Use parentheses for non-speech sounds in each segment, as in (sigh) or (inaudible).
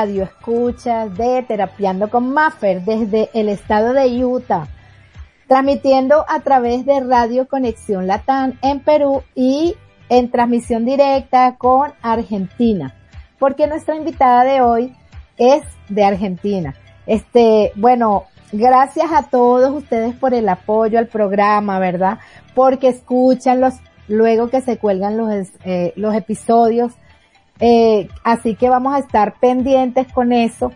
los radioescuchas de Terapiando con Maffer desde el estado de Utah, transmitiendo a través de Radio Conexión Latán en Perú y en transmisión directa con Argentina, porque nuestra invitada de hoy es de Argentina. Este, bueno, gracias a todos ustedes por el apoyo al programa, ¿verdad? Porque escuchan los, luego que se cuelgan los, eh, los episodios eh, así que vamos a estar pendientes con eso.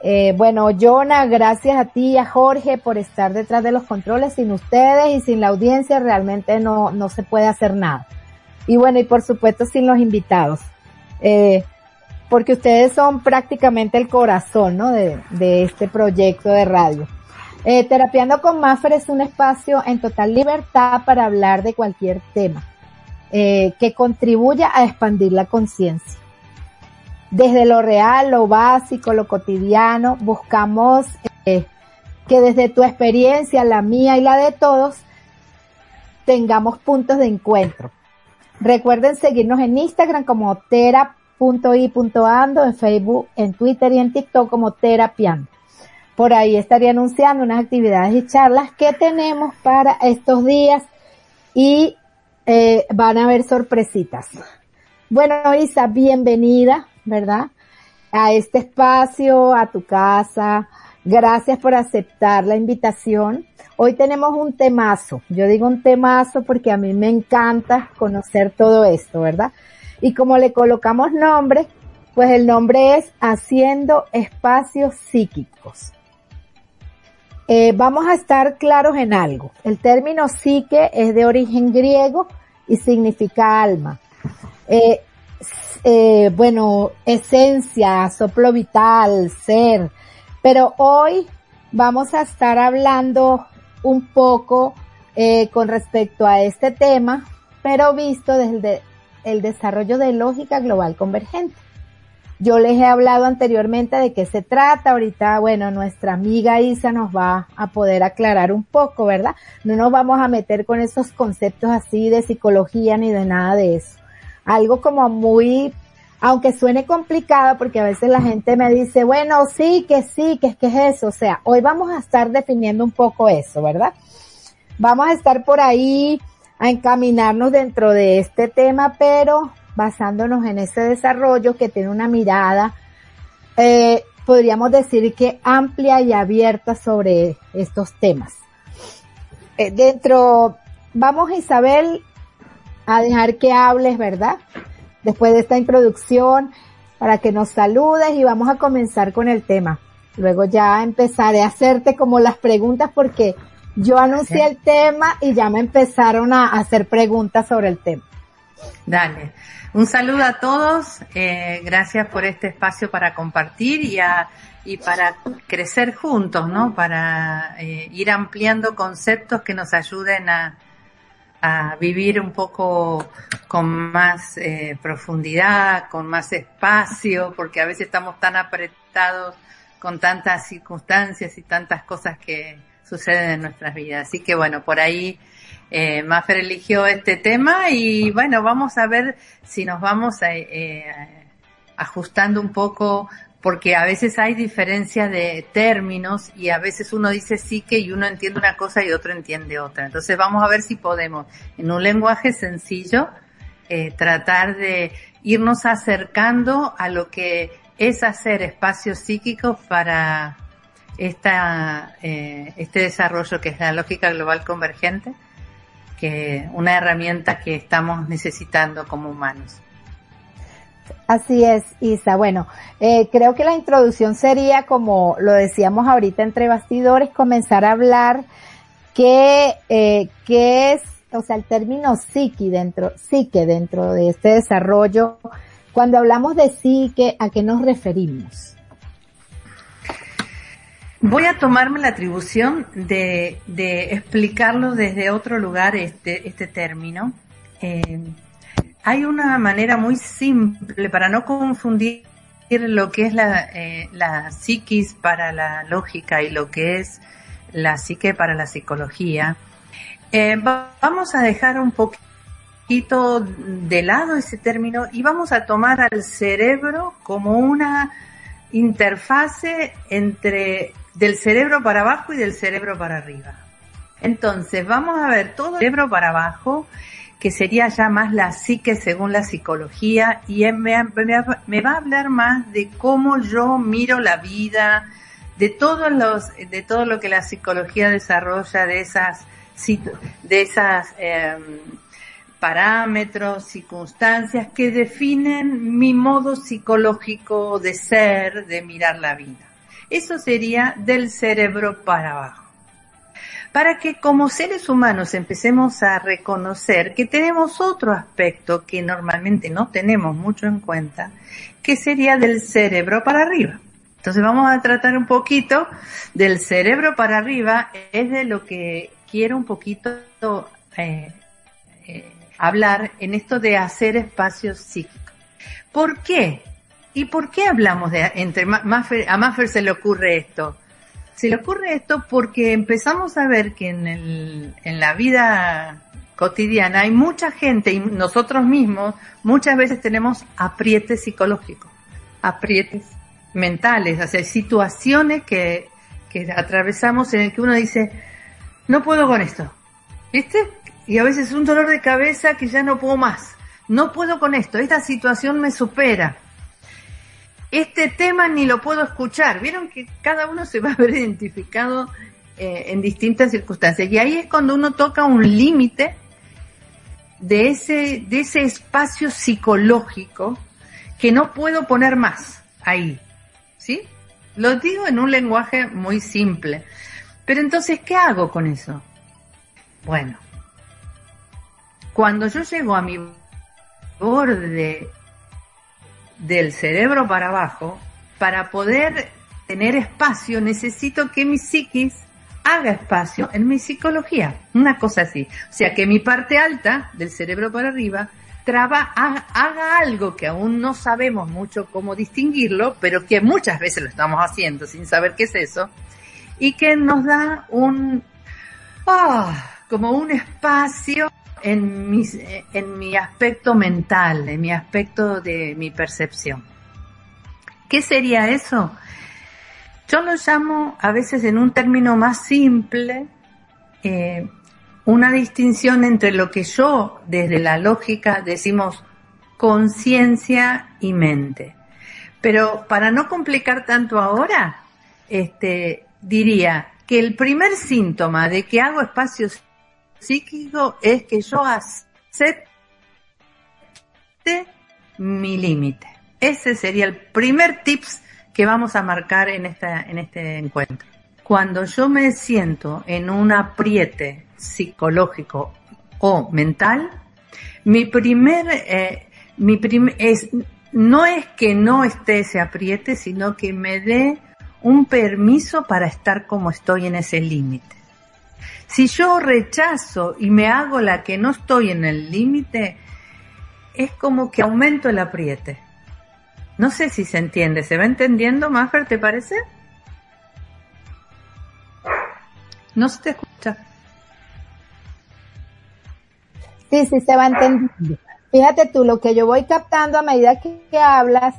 Eh, bueno, Jonah, gracias a ti y a Jorge por estar detrás de los controles. Sin ustedes y sin la audiencia realmente no, no se puede hacer nada. Y bueno, y por supuesto sin los invitados. Eh, porque ustedes son prácticamente el corazón, ¿no? De, de este proyecto de radio. Eh, Terapiando con Maffer es un espacio en total libertad para hablar de cualquier tema eh, que contribuya a expandir la conciencia. Desde lo real, lo básico, lo cotidiano, buscamos eh, que desde tu experiencia, la mía y la de todos, tengamos puntos de encuentro. Recuerden seguirnos en Instagram como tera.i.ando, en Facebook, en Twitter y en TikTok como terapiando. Por ahí estaría anunciando unas actividades y charlas que tenemos para estos días y eh, van a haber sorpresitas. Bueno, Isa, bienvenida, ¿verdad? A este espacio, a tu casa. Gracias por aceptar la invitación. Hoy tenemos un temazo. Yo digo un temazo porque a mí me encanta conocer todo esto, ¿verdad? Y como le colocamos nombre, pues el nombre es Haciendo Espacios Psíquicos. Eh, vamos a estar claros en algo. El término psique es de origen griego y significa alma. Eh, eh, bueno, esencia, soplo vital, ser. Pero hoy vamos a estar hablando un poco con respecto a este tema, pero visto desde el desarrollo de lógica global convergente. Yo les he hablado anteriormente de qué se trata. Ahorita, bueno, nuestra amiga Isa nos va a poder aclarar un poco, ¿verdad? No nos vamos a meter con esos conceptos así de psicología ni de nada de eso. Algo como muy, aunque suene complicado, porque a veces la gente me dice, bueno, sí, que sí, que es que es eso. O sea, hoy vamos a estar definiendo un poco eso, ¿verdad? Vamos a estar por ahí a encaminarnos dentro de este tema, pero basándonos en ese desarrollo que tiene una mirada, eh, podríamos decir que amplia y abierta sobre estos temas. Eh, dentro, vamos Isabel a dejar que hables, ¿verdad? Después de esta introducción, para que nos saludes y vamos a comenzar con el tema. Luego ya empezaré a hacerte como las preguntas porque yo anuncié el tema y ya me empezaron a hacer preguntas sobre el tema. Dale. Un saludo a todos, eh, gracias por este espacio para compartir y, y para crecer juntos, ¿no? Para eh, ir ampliando conceptos que nos ayuden a, a vivir un poco con más eh, profundidad, con más espacio, porque a veces estamos tan apretados con tantas circunstancias y tantas cosas que suceden en nuestras vidas. Así que bueno, por ahí eh, Maffer eligió este tema y bueno, vamos a ver si nos vamos a, eh, ajustando un poco porque a veces hay diferencia de términos y a veces uno dice sí que y uno entiende una cosa y otro entiende otra. Entonces vamos a ver si podemos en un lenguaje sencillo eh, tratar de irnos acercando a lo que es hacer espacios psíquicos para esta, eh, este desarrollo que es la lógica global convergente que una herramienta que estamos necesitando como humanos. Así es, Isa. Bueno, eh, creo que la introducción sería, como lo decíamos ahorita entre bastidores, comenzar a hablar qué, eh, qué es, o sea, el término psique dentro, psique dentro de este desarrollo. Cuando hablamos de psique, ¿a qué nos referimos? Voy a tomarme la atribución de, explicarlo desde otro lugar este, este término. Eh, hay una manera muy simple para no confundir lo que es la, eh, la psiquis para la lógica y lo que es la psique para la psicología. Eh, vamos a dejar un poquito de lado ese término y vamos a tomar al cerebro como una interfase entre del cerebro para abajo y del cerebro para arriba. Entonces, vamos a ver todo el cerebro para abajo, que sería ya más la psique según la psicología, y me, me va a hablar más de cómo yo miro la vida, de todos los, de todo lo que la psicología desarrolla, de esas, de esas eh, parámetros, circunstancias que definen mi modo psicológico de ser, de mirar la vida. Eso sería del cerebro para abajo. Para que como seres humanos empecemos a reconocer que tenemos otro aspecto que normalmente no tenemos mucho en cuenta, que sería del cerebro para arriba. Entonces vamos a tratar un poquito del cerebro para arriba, es de lo que quiero un poquito eh, eh, hablar en esto de hacer espacios psíquicos. ¿Por qué? ¿Y por qué hablamos de, entre a Maffer se le ocurre esto? Se le ocurre esto porque empezamos a ver que en, la vida cotidiana hay mucha gente y nosotros mismos muchas veces tenemos aprietes psicológicos, aprietes mentales, o sea, situaciones que, que atravesamos en el que uno dice, no puedo con esto, ¿viste? Y a veces un dolor de cabeza que ya no puedo más, no puedo con esto, esta situación me supera. Este tema ni lo puedo escuchar. Vieron que cada uno se va a ver identificado eh, en distintas circunstancias. Y ahí es cuando uno toca un límite de ese, de ese espacio psicológico que no puedo poner más ahí. ¿sí? Lo digo en un lenguaje muy simple. Pero entonces, ¿qué hago con eso? Bueno, cuando yo llego a mi borde del cerebro para abajo, para poder tener espacio, necesito que mi psiquis haga espacio en mi psicología. Una cosa así. O sea, que mi parte alta del cerebro para arriba traba, haga algo que aún no sabemos mucho cómo distinguirlo, pero que muchas veces lo estamos haciendo sin saber qué es eso, y que nos da un, ah, como un espacio en mi, en mi aspecto mental, en mi aspecto de mi percepción. ¿Qué sería eso? Yo lo llamo a veces en un término más simple, eh, una distinción entre lo que yo desde la lógica decimos conciencia y mente. Pero para no complicar tanto ahora, este, diría que el primer síntoma de que hago espacio psíquico es que yo acepte mi límite. Ese sería el primer tips que vamos a marcar en, esta, en este encuentro. Cuando yo me siento en un apriete psicológico o mental, mi primer, eh, mi es, no es que no esté ese apriete, sino que me dé un permiso para estar como estoy en ese límite. Si yo rechazo y me hago la que no estoy en el límite, es como que aumento el apriete. No sé si se entiende. ¿Se va entendiendo, Maffer, te parece? No se te escucha. Sí, sí, se va entendiendo. Fíjate tú, lo que yo voy captando a medida que, hablas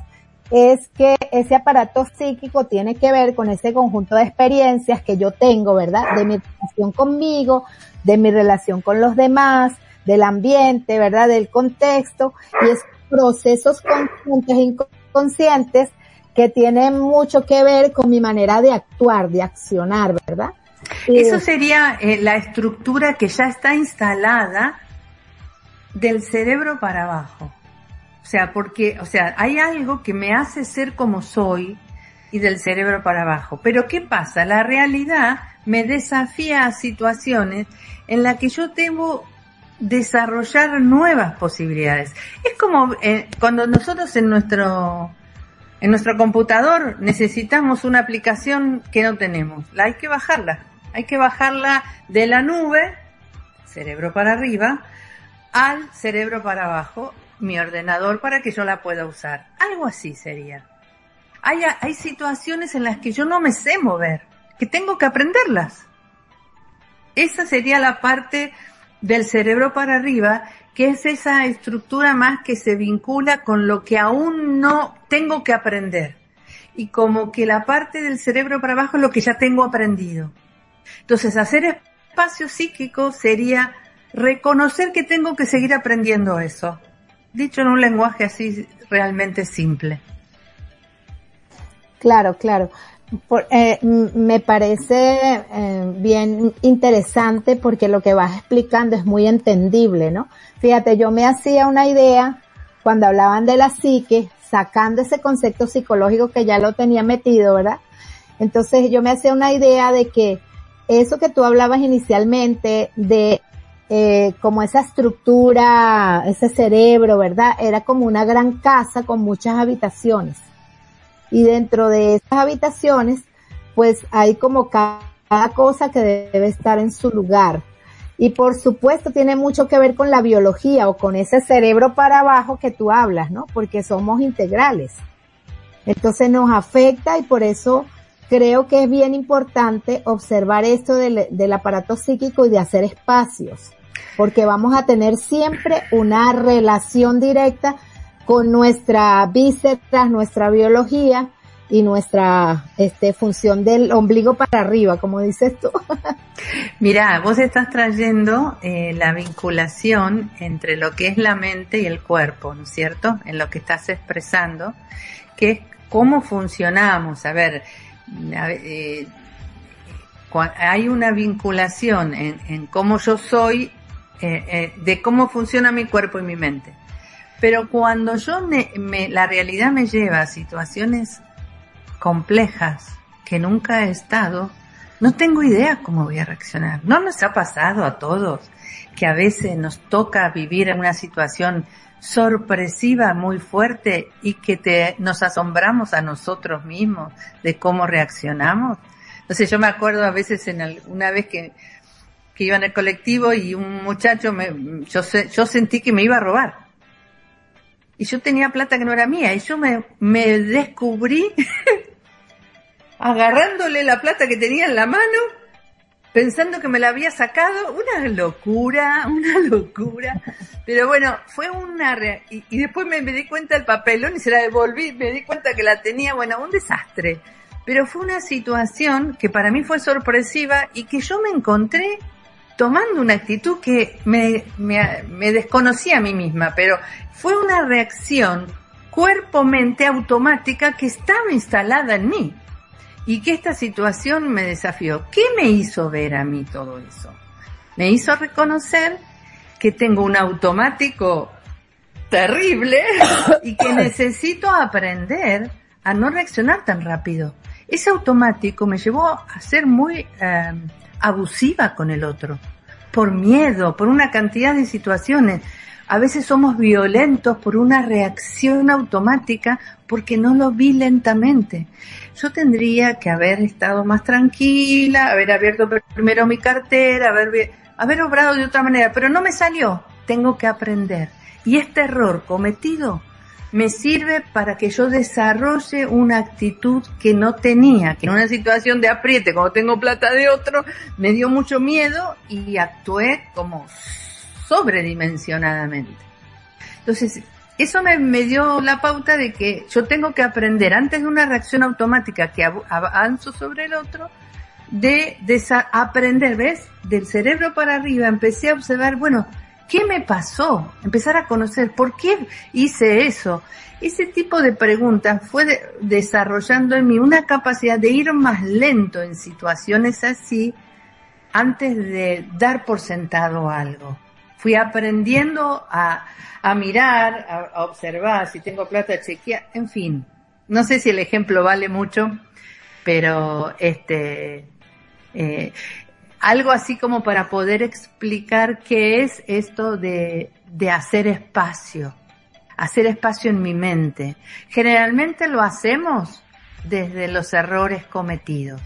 es que ese aparato psíquico tiene que ver con ese conjunto de experiencias que yo tengo, ¿verdad? De mi relación conmigo, de mi relación con los demás, del ambiente, ¿verdad? Del contexto y esos procesos conscientes e inconscientes que tienen mucho que ver con mi manera de actuar, de accionar, ¿verdad? Eso sería eh, la estructura que ya está instalada del cerebro para abajo. O sea, porque, o sea, hay algo que me hace ser como soy y del cerebro para abajo. Pero ¿qué pasa? La realidad me desafía a situaciones en las que yo tengo desarrollar nuevas posibilidades. Es como eh, cuando nosotros en nuestro en nuestro computador necesitamos una aplicación que no tenemos. La hay que bajarla. Hay que bajarla de la nube, cerebro para arriba, al cerebro para abajo, mi ordenador para que yo la pueda usar. Algo así sería. Hay, hay situaciones en las que yo no me sé mover, que tengo que aprenderlas. Esa sería la parte del cerebro para arriba, que es esa estructura más que se vincula con lo que aún no tengo que aprender. Y como que la parte del cerebro para abajo es lo que ya tengo aprendido. Entonces, hacer espacio psíquico sería reconocer que tengo que seguir aprendiendo eso. Dicho en un lenguaje así realmente simple. Claro, claro. Eh, me parece eh, bien interesante porque lo que vas explicando es muy entendible, ¿no? Fíjate, yo me hacía una idea cuando hablaban de la psique, sacando ese concepto psicológico que ya lo tenía metido, ¿verdad? Entonces yo me hacía una idea de que eso que tú hablabas inicialmente de eh, como esa estructura, ese cerebro, ¿verdad? Era como una gran casa con muchas habitaciones y dentro de esas habitaciones pues hay como cada cosa que debe estar en su lugar. Y por supuesto tiene mucho que ver con la biología o con ese cerebro para abajo que tú hablas, ¿no? Porque somos integrales. Entonces nos afecta y por eso creo que es bien importante observar esto del, del aparato psíquico y de hacer espacios. Porque vamos a tener siempre una relación directa con nuestra vísceras, nuestra biología y nuestra este, función del ombligo para arriba, como dices tú. (laughs) Mira, vos estás trayendo eh, la vinculación entre lo que es la mente y el cuerpo, ¿no es cierto? En lo que estás expresando, que es cómo funcionamos. A ver, eh, hay una vinculación en, en cómo yo soy, eh, de cómo funciona mi cuerpo y mi mente. Pero cuando yo me, la realidad me lleva a situaciones complejas que nunca he estado, no tengo idea cómo voy a reaccionar. No nos ha pasado a todos que a veces nos toca vivir una situación sorpresiva muy fuerte y que te, nos asombramos a nosotros mismos de cómo reaccionamos. Entonces yo me acuerdo a veces en una vez que, que iba en el colectivo y un muchacho me, yo, yo sentí que me iba a robar y yo tenía plata que no era mía y yo me, me descubrí (laughs) agarrándole la plata que tenía en la mano pensando que me la había sacado, una locura, una (laughs) locura. Pero bueno, fue una... Y, y, después me, me, di cuenta del papelón y se la devolví, me di cuenta que la tenía, bueno, un desastre. Pero fue una situación que para mí fue sorpresiva y que yo me encontré tomando una actitud que me, me, me desconocía a mí misma, pero fue una reacción cuerpo-mente automática que estaba instalada en mí y que esta situación me desafió. ¿Qué me hizo ver a mí todo eso? Me hizo reconocer que tengo un automático terrible y que (coughs) necesito aprender a no reaccionar tan rápido. Ese automático me llevó a ser muy eh, abusiva con el otro, por miedo, por una cantidad de situaciones. A veces somos violentos por una reacción automática porque no lo vi lentamente. Yo tendría que haber estado más tranquila, haber abierto primero mi cartera, haber, haber obrado de otra manera, pero no me salió. Tengo que aprender. Y este error cometido me sirve para que yo desarrolle una actitud que no tenía, que en una situación de apriete, como tengo plata de otro, me dio mucho miedo y actué como sobredimensionadamente. Entonces, eso me, dio la pauta de que yo tengo que aprender antes de una reacción automática que avanzo sobre el otro, de aprender, ¿ves? Del cerebro para arriba empecé a observar, bueno, ¿Qué me pasó? Empezar a conocer por qué hice eso. Ese tipo de preguntas fue desarrollando en mí una capacidad de ir más lento en situaciones así antes de dar por sentado algo. Fui aprendiendo a, mirar, a, observar si tengo plata, chequear, en fin. No sé si el ejemplo vale mucho, pero este, eh, algo así como para poder explicar qué es esto de, de hacer espacio, hacer espacio en mi mente. Generalmente lo hacemos desde los errores cometidos.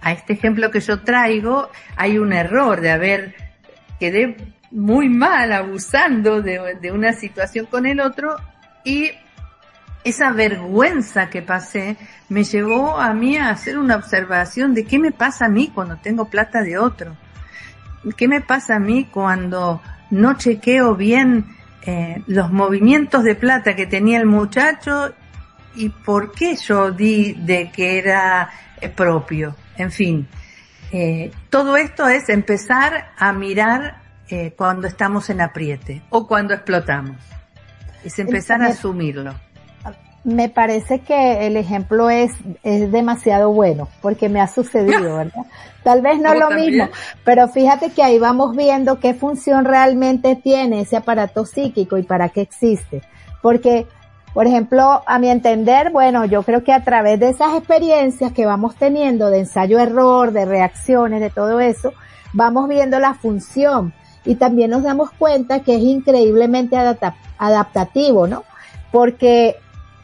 A este ejemplo que yo traigo, hay un error de haber, quedé muy mal abusando de, de una situación con el otro y esa vergüenza que pasé me llevó a mí a hacer una observación de qué me pasa a mí cuando tengo plata de otro. qué me pasa a mí cuando no chequeo bien eh, los movimientos de plata que tenía el muchacho y por qué yo di de que era eh, propio. En fin, eh, todo esto es empezar a mirar eh, cuando estamos en apriete o cuando explotamos. Es empezar a asumirlo. Me parece que el ejemplo es, es demasiado bueno, porque me ha sucedido, (laughs) ¿verdad? Tal vez no lo mismo, pero fíjate que ahí vamos viendo qué función realmente tiene ese aparato psíquico y para qué existe. Porque, por ejemplo, a mi entender, bueno, yo creo que a través de esas experiencias que vamos teniendo de ensayo-error, de reacciones, de todo eso, vamos viendo la función y también nos damos cuenta que es increíblemente adaptativo, ¿no? Porque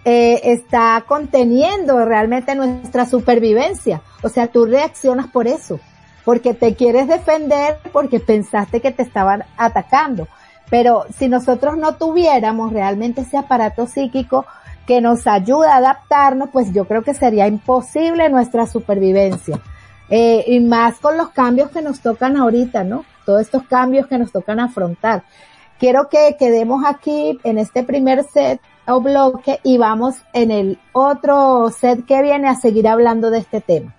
eh, está conteniendo realmente nuestra supervivencia. O sea, tú reaccionas por eso, porque te quieres defender, porque pensaste que te estaban atacando. Pero si nosotros no tuviéramos realmente ese aparato psíquico que nos ayuda a adaptarnos, pues yo creo que sería imposible nuestra supervivencia. Eh, y más con los cambios que nos tocan ahorita, ¿no? Todos estos cambios que nos tocan afrontar. Quiero que quedemos aquí en este primer set o bloque y vamos en el otro set que viene a seguir hablando de este tema.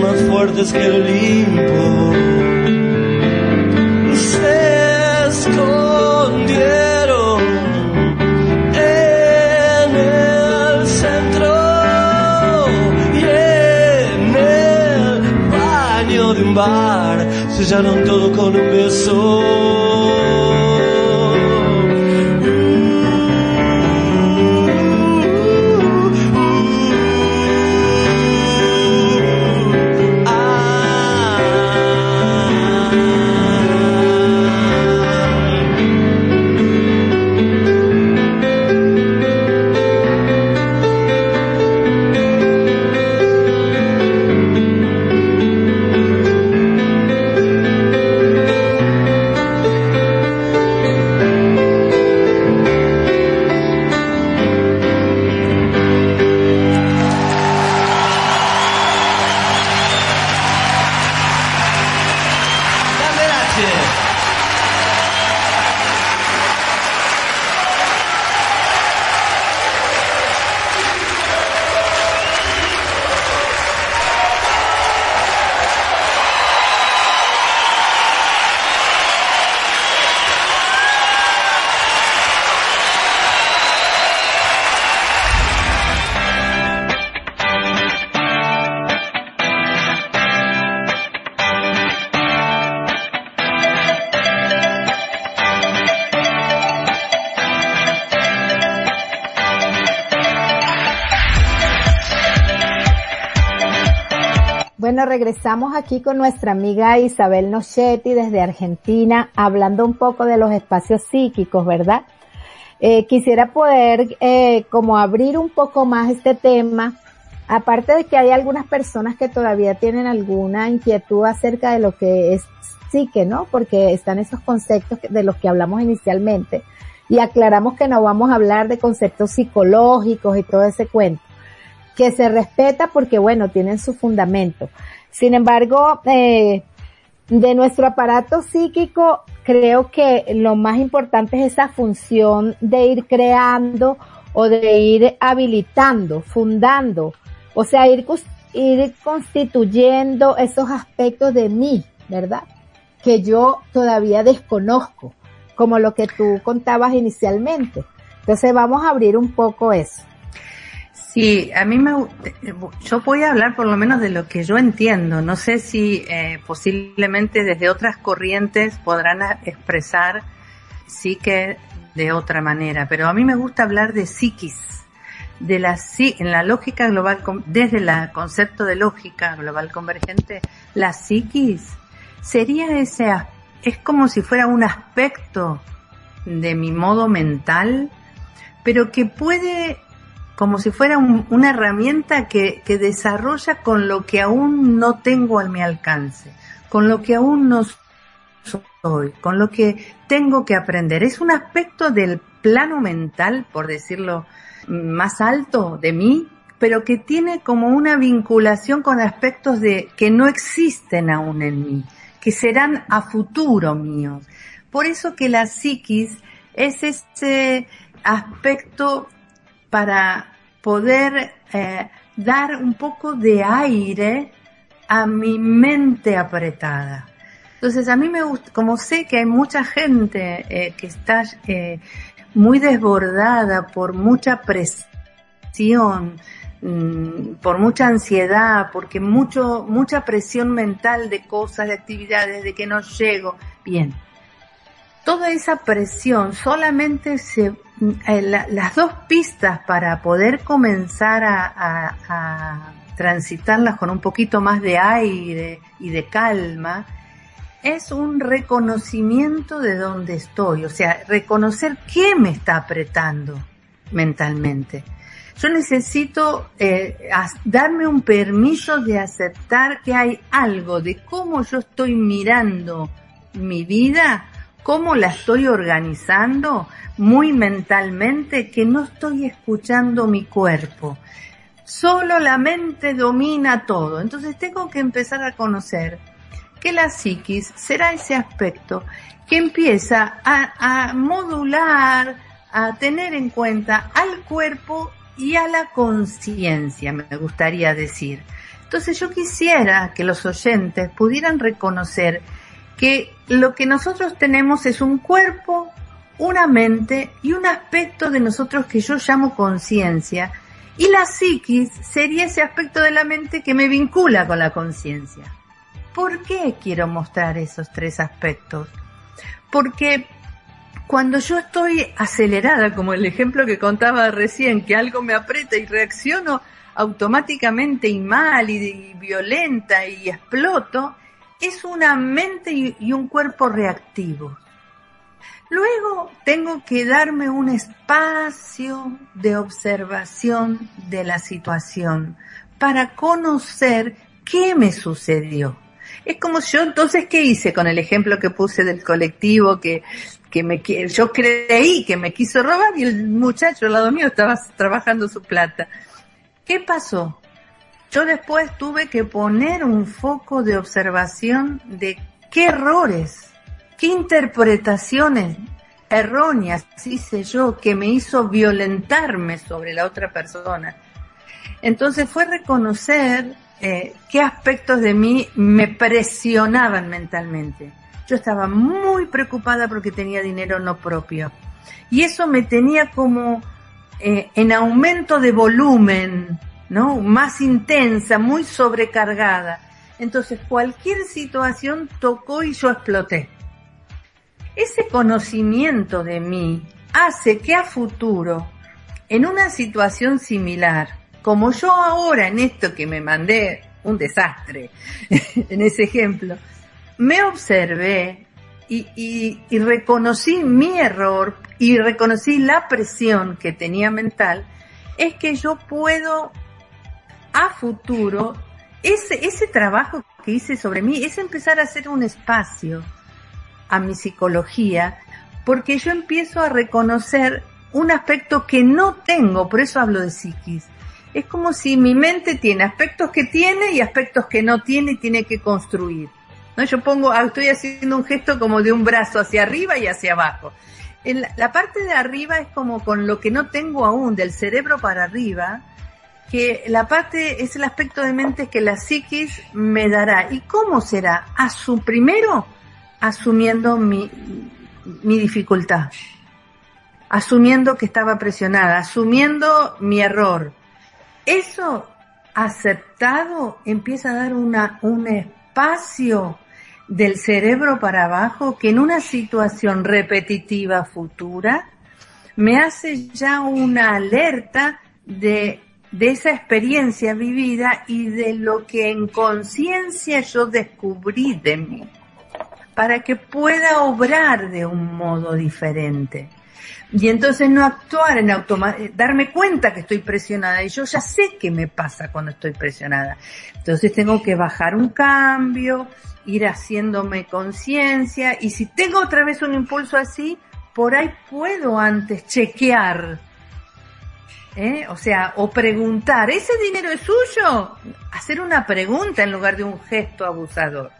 más fuertes que el Olimpo. Se escondieron en el centro y en el baño de un bar. Sellaron todo con un beso. Regresamos aquí con nuestra amiga Isabel Nochetti desde Argentina, hablando un poco de los espacios psíquicos, ¿verdad? Eh, quisiera poder eh, como abrir un poco más este tema, aparte de que hay algunas personas que todavía tienen alguna inquietud acerca de lo que es psique, ¿no? Porque están esos conceptos de los que hablamos inicialmente y aclaramos que no vamos a hablar de conceptos psicológicos y todo ese cuento que se respeta porque, bueno, tienen su fundamento. Sin embargo, eh, de nuestro aparato psíquico, creo que lo más importante es esa función de ir creando o de ir habilitando, fundando, o sea, ir, ir constituyendo esos aspectos de mí, ¿verdad? Que yo todavía desconozco, como lo que tú contabas inicialmente. Entonces vamos a abrir un poco eso. Sí, a mí me, yo voy a hablar por lo menos de lo que yo entiendo. No sé si eh, posiblemente desde otras corrientes podrán expresar sí que de otra manera, pero a mí me gusta hablar de psiquis, de la en la lógica global, desde el concepto de lógica global convergente, la psiquis sería ese, es como si fuera un aspecto de mi modo mental, pero que puede como si fuera una herramienta que, que desarrolla con lo que aún no tengo a mi alcance, con lo que aún no soy, con lo que tengo que aprender. Es un aspecto del plano mental, por decirlo más alto de mí, pero que tiene como una vinculación con aspectos de que no existen aún en mí, que serán a futuro míos. Por eso que la psiquis es ese aspecto para poder eh, dar un poco de aire a mi mente apretada. Entonces a mí me gusta, como sé que hay mucha gente eh, que está eh, muy desbordada por mucha presión, mm, por mucha ansiedad, porque mucho, mucha presión mental de cosas, de actividades, de que no llego. Bien, toda esa presión solamente se eh, las dos pistas para poder comenzar a, transitarlas con un poquito más de aire y de calma es un reconocimiento de dónde estoy, o sea, reconocer qué me está apretando mentalmente. Yo necesito eh, darme un permiso de aceptar que hay algo de cómo yo estoy mirando mi vida cómo la estoy organizando muy mentalmente que no estoy escuchando mi cuerpo. Solo la mente domina todo. Entonces tengo que empezar a conocer que la psiquis será ese aspecto que empieza a, modular, a tener en cuenta al cuerpo y a la conciencia, me gustaría decir. Entonces yo quisiera que los oyentes pudieran reconocer que lo que nosotros tenemos es un cuerpo, una mente y un aspecto de nosotros que yo llamo conciencia. Y la psiquis sería ese aspecto de la mente que me vincula con la conciencia. ¿Por qué quiero mostrar esos tres aspectos? Porque cuando yo estoy acelerada, como el ejemplo que contaba recién, que algo me aprieta y reacciono automáticamente y mal y, y violenta y exploto, es una mente y un cuerpo reactivo. Luego tengo que darme un espacio de observación de la situación para conocer qué me sucedió. Es como yo entonces, ¿qué hice con el ejemplo que puse del colectivo que, que me, yo creí que me quiso robar y el muchacho al lado mío estaba trabajando su plata? ¿Qué pasó? Yo después tuve que poner un foco de observación de qué errores, qué interpretaciones erróneas hice yo que me hizo violentarme sobre la otra persona. Entonces fue reconocer eh, qué aspectos de mí me presionaban mentalmente. Yo estaba muy preocupada porque tenía dinero no propio. Y eso me tenía como eh, en aumento de volumen, ¿no? Más intensa, muy sobrecargada. Entonces cualquier situación tocó y yo exploté. Ese conocimiento de mí hace que a futuro, en una situación similar, como yo ahora en esto que me mandé un desastre (laughs) en ese ejemplo, me observé y, y, y, reconocí mi error y reconocí la presión que tenía mental, es que yo puedo a futuro, ese, ese trabajo que hice sobre mí es empezar a hacer un espacio a mi psicología, porque yo empiezo a reconocer un aspecto que no tengo, por eso hablo de psiquis. Es como si mi mente tiene aspectos que tiene y aspectos que no tiene y tiene que construir. ¿No? Yo pongo, ah, estoy haciendo un gesto como de un brazo hacia arriba y hacia abajo. La parte de arriba es como con lo que no tengo aún, del cerebro para arriba, que la parte es el aspecto de mente que la psiquis me dará. ¿Y cómo será? A su primero, asumiendo mi, mi dificultad, asumiendo que estaba presionada, asumiendo mi error. Eso aceptado empieza a dar una, un espacio del cerebro para abajo que en una situación repetitiva futura me hace ya una alerta de, de esa experiencia vivida y de lo que en conciencia yo descubrí de mí para que pueda obrar de un modo diferente. Y entonces no actuar en automático, darme cuenta que estoy presionada y yo ya sé qué me pasa cuando estoy presionada. Entonces tengo que bajar un cambio, ir haciéndome conciencia y si tengo otra vez un impulso así, por ahí puedo antes chequear. ¿Eh? O sea, o preguntar, ¿ese dinero es suyo? Hacer una pregunta en lugar de un gesto abusador.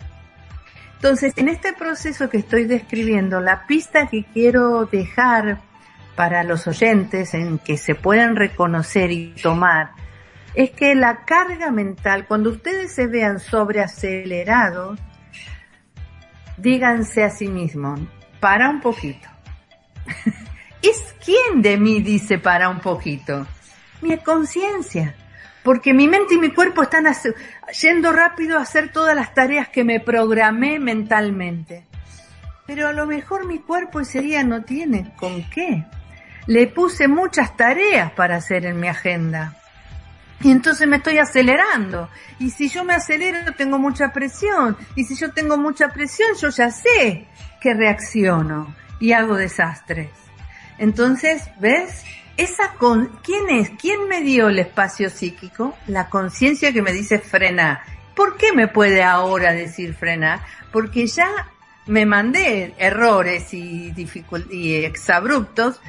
Entonces, en este proceso que estoy describiendo, la pista que quiero dejar para los oyentes en que se puedan reconocer y tomar es que la carga mental, cuando ustedes se vean sobreacelerados, díganse a sí mismos, para un poquito. (laughs) ¿Es quién de mí dice para un poquito? Mi conciencia porque mi mente y mi cuerpo están yendo rápido a hacer todas las tareas que me programé mentalmente. Pero a lo mejor mi cuerpo ese día no tiene con qué. Le puse muchas tareas para hacer en mi agenda. Y entonces me estoy acelerando. Y si yo me acelero tengo mucha presión. Y si yo tengo mucha presión yo ya sé que reacciono y hago desastres. Entonces, ¿ves? esa con, ¿quién es? ¿Quién me dio el espacio psíquico? La conciencia que me dice frena. ¿Por qué me puede ahora decir frenar? Porque ya me mandé errores y, y exabruptos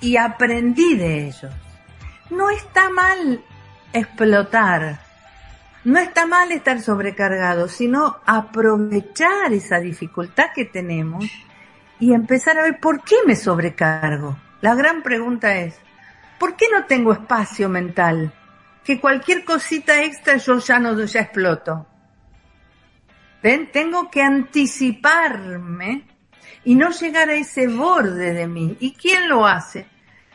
y aprendí de ellos. No está mal explotar, no está mal estar sobrecargado, sino aprovechar esa dificultad que tenemos y empezar a ver por qué me sobrecargo. La gran pregunta es, ¿por qué no tengo espacio mental? Que cualquier cosita extra yo ya no, ya exploto. ¿Ven? Tengo que anticiparme y no llegar a ese borde de mí. ¿Y quién lo hace?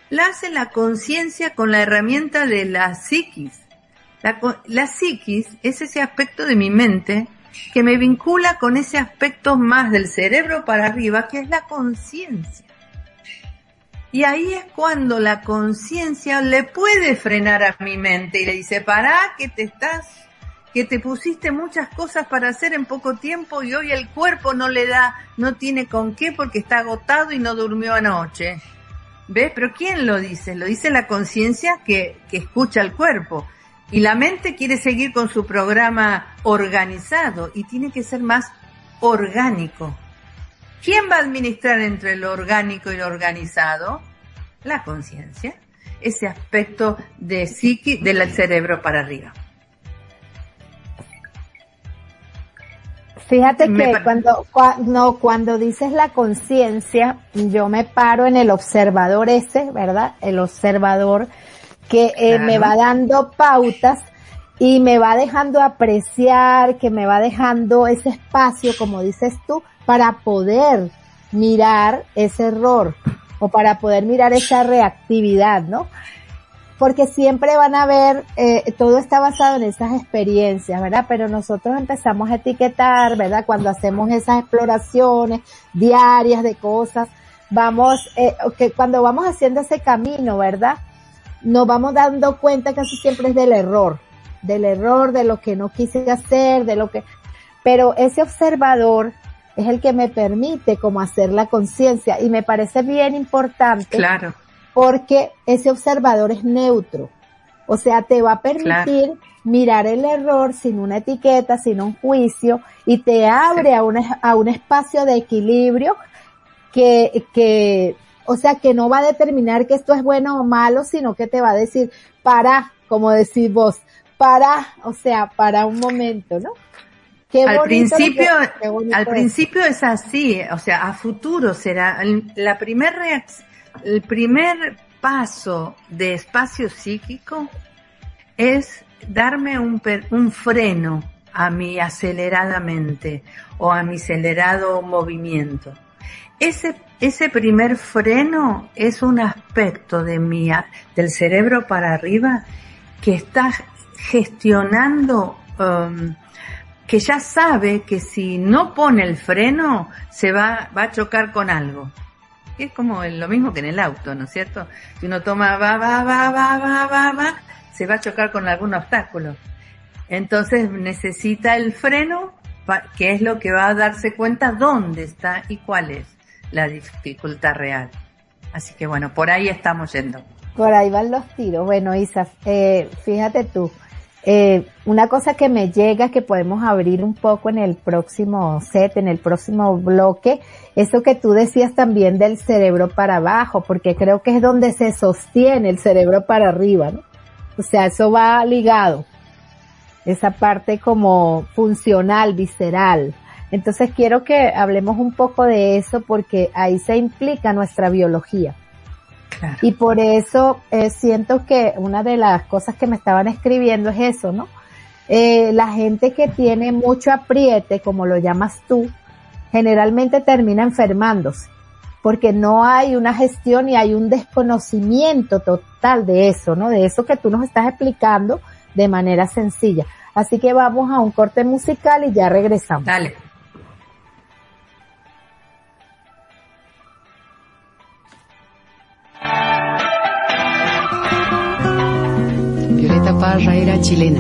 La hace la conciencia con la herramienta de la psiquis. La, la psiquis es ese aspecto de mi mente que me vincula con ese aspecto más del cerebro para arriba, que es la conciencia. Y ahí es cuando la conciencia le puede frenar a mi mente y le dice, pará, que te estás, que te pusiste muchas cosas para hacer en poco tiempo y hoy el cuerpo no le da, no tiene con qué porque está agotado y no durmió anoche. ¿Ves? Pero ¿quién lo dice? Lo dice la conciencia que, que escucha al cuerpo. Y la mente quiere seguir con su programa organizado y tiene que ser más orgánico. ¿Quién va a administrar entre lo orgánico y lo organizado? La conciencia, ese aspecto de psiqui del cerebro para arriba. Fíjate que cuando, cuando, cuando dices la conciencia, yo me paro en el observador ese, ¿verdad? El observador que eh, me va dando pautas y me va dejando apreciar, que me va dejando ese espacio, como dices tú, para poder mirar ese error o para poder mirar esa reactividad, ¿no? Porque siempre van a ver, eh, todo está basado en esas experiencias, ¿verdad? Pero nosotros empezamos a etiquetar, ¿verdad? Cuando hacemos esas exploraciones diarias de cosas, vamos, eh, que cuando vamos haciendo ese camino, ¿verdad? Nos vamos dando cuenta eso siempre es del error, del error, de lo que no quise hacer, de lo que, pero ese observador es el que me permite como hacer la conciencia y me parece bien importante. Claro. Porque ese observador es neutro. O sea, te va a permitir mirar el error sin una etiqueta, sin un juicio y te abre a un, a un espacio de equilibrio que, que, o sea, que no va a determinar que esto es bueno o malo, sino que te va a decir, para, como decís vos, para, o sea, para un momento, ¿no? al principio, al principio es así, o sea, a futuro será la primer el primer paso de espacio psíquico es darme un, un freno a mi acelerada mente o a mi acelerado movimiento. Ese, ese primer freno es un aspecto de mi, del cerebro para arriba que está gestionando um, que ya sabe que si no pone el freno se va, va a chocar con algo. Es como lo mismo que en el auto, ¿no es cierto? Si uno toma va, va, va, va, va, va, va, se va a chocar con algún obstáculo. Entonces necesita el freno, que es lo que va a darse cuenta dónde está y cuál es la dificultad real. Así que bueno, por ahí estamos yendo. Por ahí van los tiros. Bueno, Isa, eh, fíjate tú, eh, una cosa que me llega que podemos abrir un poco en el próximo set, en el próximo bloque, eso que tú decías también del cerebro para abajo, porque creo que es donde se sostiene el cerebro para arriba, ¿no? O sea, eso va ligado. Esa parte como funcional, visceral. Entonces quiero que hablemos un poco de eso porque ahí se implica nuestra biología. Y por eso eh, siento que una de las cosas que me estaban escribiendo es eso, ¿no? Eh, la gente que tiene mucho apriete, como lo llamas tú, generalmente termina enfermándose, porque no hay una gestión y hay un desconocimiento total de eso, ¿no? De eso que tú nos estás explicando de manera sencilla. Así que vamos a un corte musical y ya regresamos. Dale. Parra era chilena.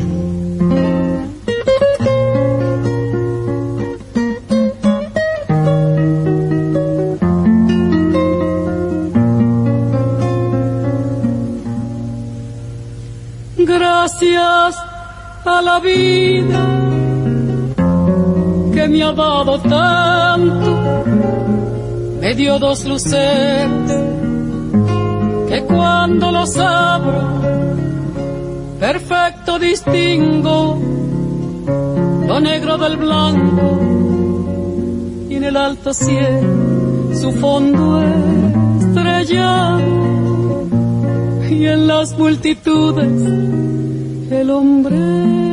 Gracias a la vida que me ha dado tanto, me dio dos luces que cuando los abro, perfecto distingo lo negro del blanco y en el alto cielo su fondo estrellado y en las multitudes el hombre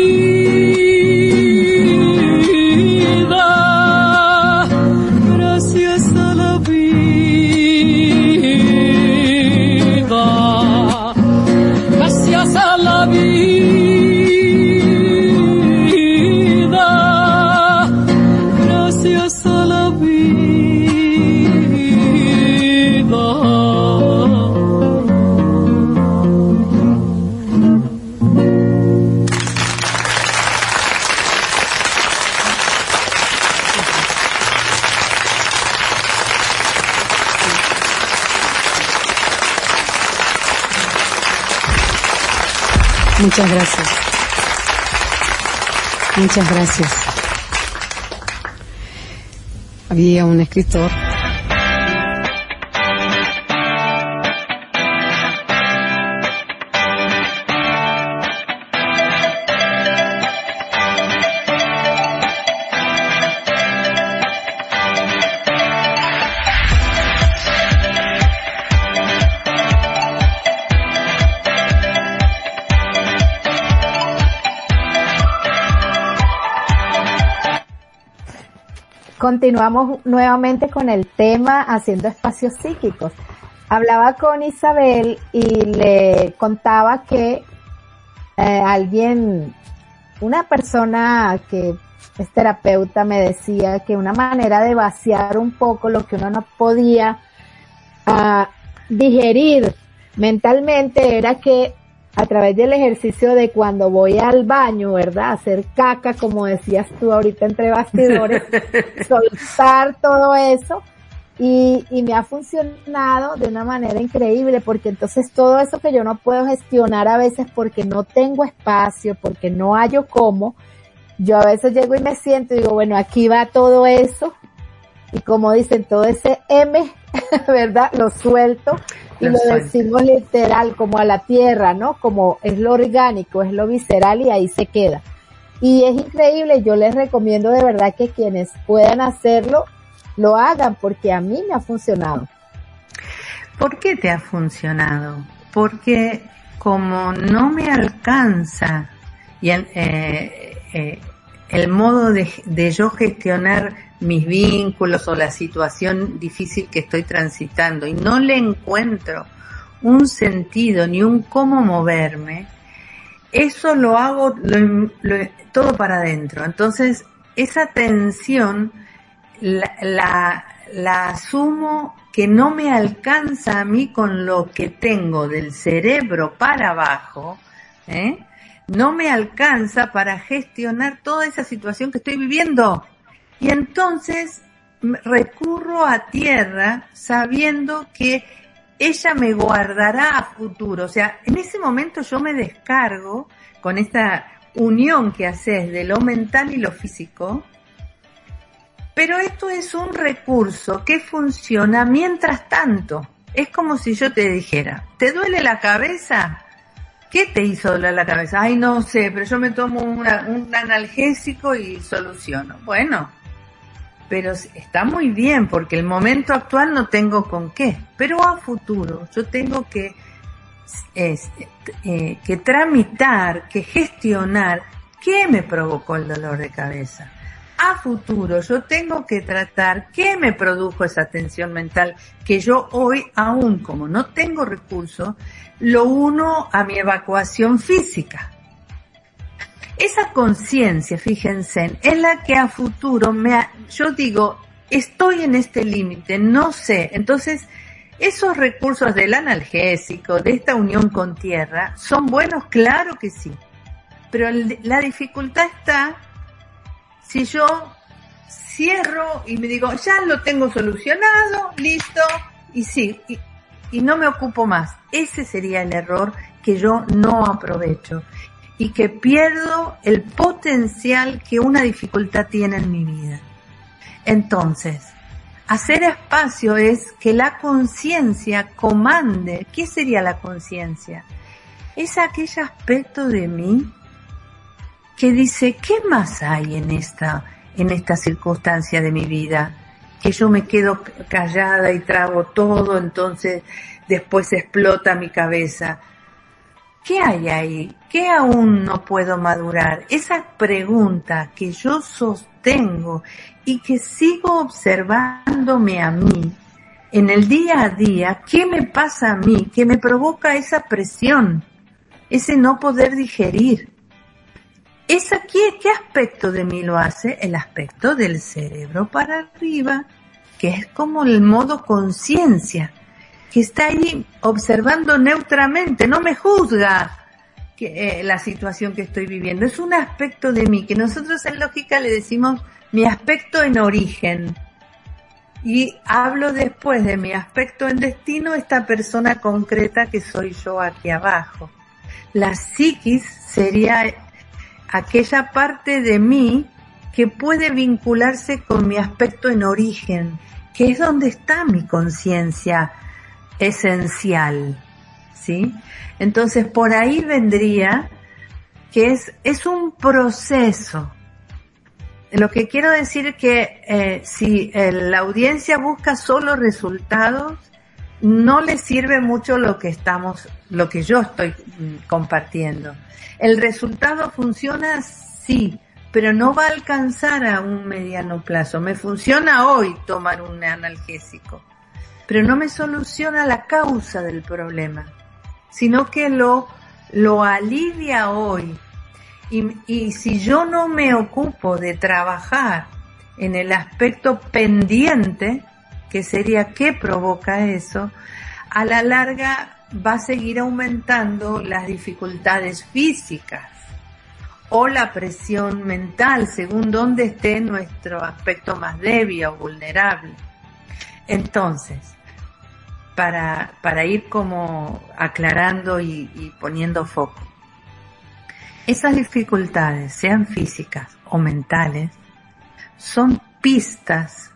Muchas gracias. Había un escritor continuamos nuevamente con el tema haciendo espacios psíquicos. Hablaba con Isabel y le contaba que eh, alguien, una persona que es terapeuta me decía que una manera de vaciar un poco lo que uno no podía uh, digerir mentalmente era que a través del ejercicio de cuando voy al baño, ¿verdad? Hacer caca, como decías tú ahorita entre bastidores, (laughs) soltar todo eso. Y, y me ha funcionado de una manera increíble porque entonces todo eso que yo no puedo gestionar a veces porque no tengo espacio, porque no hallo cómo, yo a veces llego y me siento y digo, bueno, aquí va todo eso. Y como dicen, todo ese M, (laughs) ¿verdad? Lo suelto y lo decimos literal como a la tierra, ¿no? Como es lo orgánico, es lo visceral y ahí se queda. Y es increíble, yo les recomiendo de verdad que quienes puedan hacerlo, lo hagan porque a mí me ha funcionado. ¿Por qué te ha funcionado? Porque como no me alcanza y eh, eh, el modo de, de yo gestionar mis vínculos o la situación difícil que estoy transitando y no le encuentro un sentido ni un cómo moverme, eso lo hago todo para adentro. Entonces, esa tensión la, la, la asumo que no me alcanza a mí con lo que tengo del cerebro para abajo, ¿eh? no me alcanza para gestionar toda esa situación que estoy viviendo. Y entonces recurro a tierra sabiendo que ella me guardará a futuro. O sea, en ese momento yo me descargo con esta unión que haces de lo mental y lo físico. Pero esto es un recurso que funciona mientras tanto. Es como si yo te dijera, ¿te duele la cabeza? ¿Qué te hizo doler la cabeza? Ay, no sé, pero yo me tomo un analgésico y soluciono. Bueno, pero está muy bien porque el momento actual no tengo con qué, pero a futuro yo tengo que, eh, que tramitar, que gestionar qué me provocó el dolor de cabeza. A futuro yo tengo que tratar qué me produjo esa tensión mental que yo hoy aún como no tengo recursos, lo uno a mi evacuación física. Esa conciencia, fíjense, es la que a futuro me, yo digo, estoy en este límite, no sé. Entonces, esos recursos del analgésico, de esta unión con tierra, ¿son buenos? Claro que sí. Pero la dificultad está si yo cierro y me digo, ya lo tengo solucionado, listo, y sí, y, y no me ocupo más. Ese sería el error que yo no aprovecho y que pierdo el potencial que una dificultad tiene en mi vida. Entonces, hacer espacio es que la conciencia comande. ¿Qué sería la conciencia? Es aquel aspecto de mí que dice, ¿qué más hay en esta, en esta circunstancia de mi vida? Que yo me quedo callada y trago todo, entonces después explota mi cabeza. ¿Qué hay ahí? ¿Qué aún no puedo madurar? Esa pregunta que yo sostengo y que sigo observándome a mí en el día a día, ¿qué me pasa a mí? ¿Qué me provoca esa presión? Ese no poder digerir. ¿Es aquí qué aspecto de mí lo hace? El aspecto del cerebro para arriba, que es como el modo conciencia que está ahí observando neutramente, no me juzga eh, la situación que estoy viviendo. Es un aspecto de mí que nosotros en lógica le decimos mi aspecto en origen. Y hablo después de mi aspecto en destino, esta persona concreta que soy yo aquí abajo. La psiquis sería aquella parte de mí que puede vincularse con mi aspecto en origen, que es donde está mi conciencia, esencial, ¿sí? Entonces por ahí vendría que es, es un proceso. Lo que quiero decir que eh, si la audiencia busca solo resultados, no le sirve mucho lo que estamos, lo que yo estoy mm, compartiendo. El resultado funciona sí, pero no va a alcanzar a un mediano plazo. Me funciona hoy tomar un analgésico pero no me soluciona la causa del problema, sino que lo, lo alivia hoy. Y, y si yo no me ocupo de trabajar en el aspecto pendiente, que sería qué provoca eso, a la larga va a seguir aumentando las dificultades físicas o la presión mental, según donde esté nuestro aspecto más débil o vulnerable. Entonces, para, para ir como aclarando y, y poniendo foco. Esas dificultades, sean físicas o mentales, son pistas,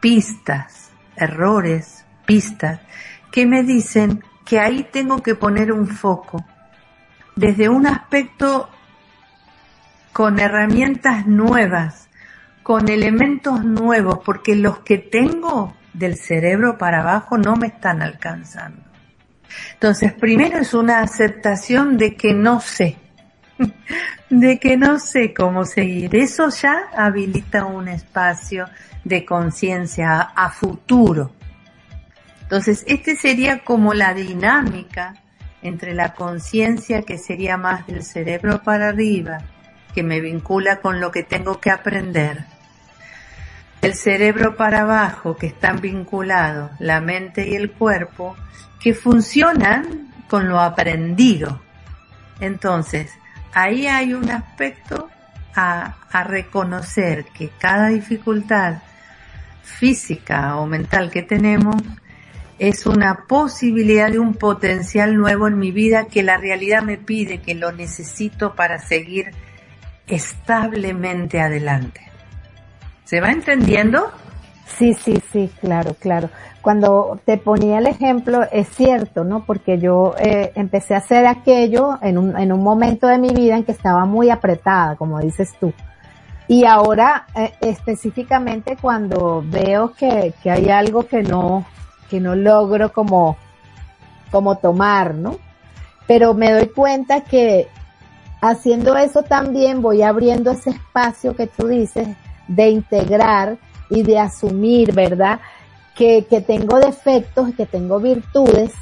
pistas, errores, pistas, que me dicen que ahí tengo que poner un foco desde un aspecto con herramientas nuevas, con elementos nuevos, porque los que tengo del cerebro para abajo no me están alcanzando. Entonces, primero es una aceptación de que no sé, (laughs) de que no sé cómo seguir. Eso ya habilita un espacio de conciencia a futuro. Entonces, este sería como la dinámica entre la conciencia que sería más del cerebro para arriba, que me vincula con lo que tengo que aprender, el cerebro para abajo, que están vinculados, la mente y el cuerpo, que funcionan con lo aprendido. Entonces, ahí hay un aspecto a, a reconocer que cada dificultad física o mental que tenemos es una posibilidad de un potencial nuevo en mi vida que la realidad me pide, que lo necesito para seguir establemente adelante. ¿Se va entendiendo? Sí, sí, sí, claro, claro. Cuando te ponía el ejemplo, es cierto, ¿no? Porque yo eh, empecé a hacer aquello en un, en un momento de mi vida en que estaba muy apretada, como dices tú. Y ahora, eh, específicamente cuando veo que, que hay algo que no, que no logro como, como tomar, ¿no? Pero me doy cuenta que haciendo eso también voy abriendo ese espacio que tú dices de integrar y de asumir, ¿verdad? Que, que tengo defectos, que tengo virtudes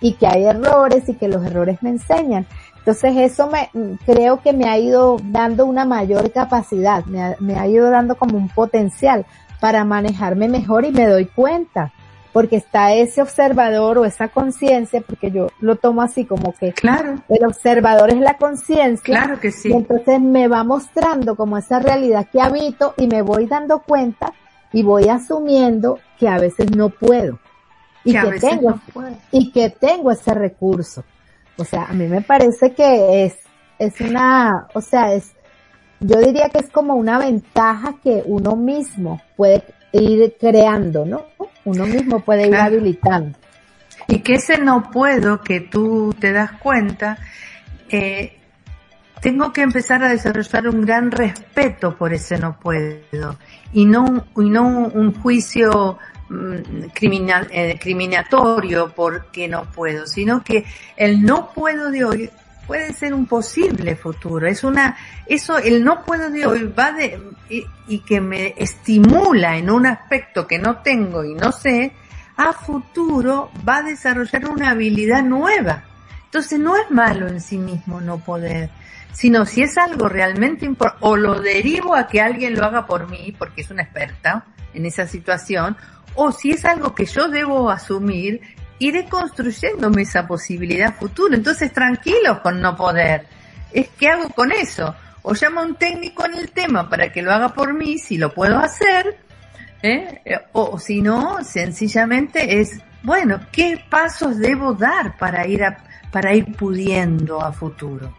y que hay errores y que los errores me enseñan. Entonces eso me, creo que me ha ido dando una mayor capacidad, me ha, me ha ido dando como un potencial para manejarme mejor y me doy cuenta porque está ese observador o esa conciencia, porque yo lo tomo así como que claro. el observador es la conciencia. Claro que sí. Y entonces me va mostrando como esa realidad que habito y me voy dando cuenta y voy asumiendo que a veces no puedo. Y que, que tengo, no y que tengo ese recurso. O sea, a mí me parece que es, es una, o sea, es, yo diría que es como una ventaja que uno mismo puede ir creando, ¿no? Uno mismo puede ir claro. habilitando. Y que ese no puedo que tú te das cuenta, eh, tengo que empezar a desarrollar un gran respeto por ese no puedo y no, y no un juicio mm, criminal, eh, criminatorio porque no puedo, sino que el no puedo de hoy puede ser un posible futuro. Es una, eso, el no puedo de hoy va de, y, y, que me estimula en un aspecto que no tengo y no sé, a futuro va a desarrollar una habilidad nueva. Entonces no es malo en sí mismo no poder, sino si es algo realmente importante, o lo derivo a que alguien lo haga por mí, porque es una experta en esa situación, o si es algo que yo debo asumir iré construyéndome esa posibilidad futuro. Entonces, tranquilos con no poder. Es que hago con eso. O llamo a un técnico en el tema para que lo haga por mí, si lo puedo hacer. ¿eh? O, o si no, sencillamente es, bueno, ¿qué pasos debo dar para ir a, para ir pudiendo a futuro?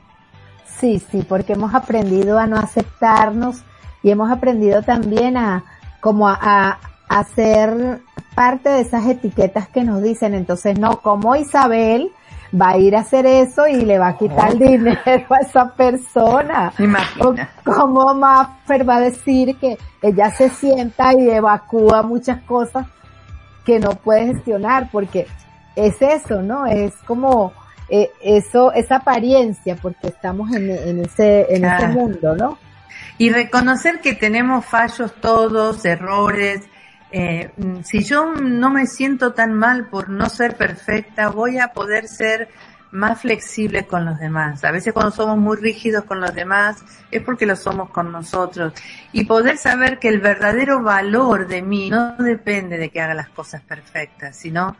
Sí, sí, porque hemos aprendido a no aceptarnos y hemos aprendido también a, como a, a hacer parte de esas etiquetas que nos dicen, entonces no, como Isabel va a ir a hacer eso y le va a quitar el dinero a esa persona. Imagina. O como Maffer va a decir que ella se sienta y evacúa muchas cosas que no puede gestionar porque es eso, ¿no? Es como eh, eso, esa apariencia porque estamos en, en ese, en ese mundo, ¿no? Y reconocer que tenemos fallos todos, errores, eh, si yo no me siento tan mal por no ser perfecta, voy a poder ser más flexible con los demás. A veces cuando somos muy rígidos con los demás es porque lo somos con nosotros. Y poder saber que el verdadero valor de mí no depende de que haga las cosas perfectas, sino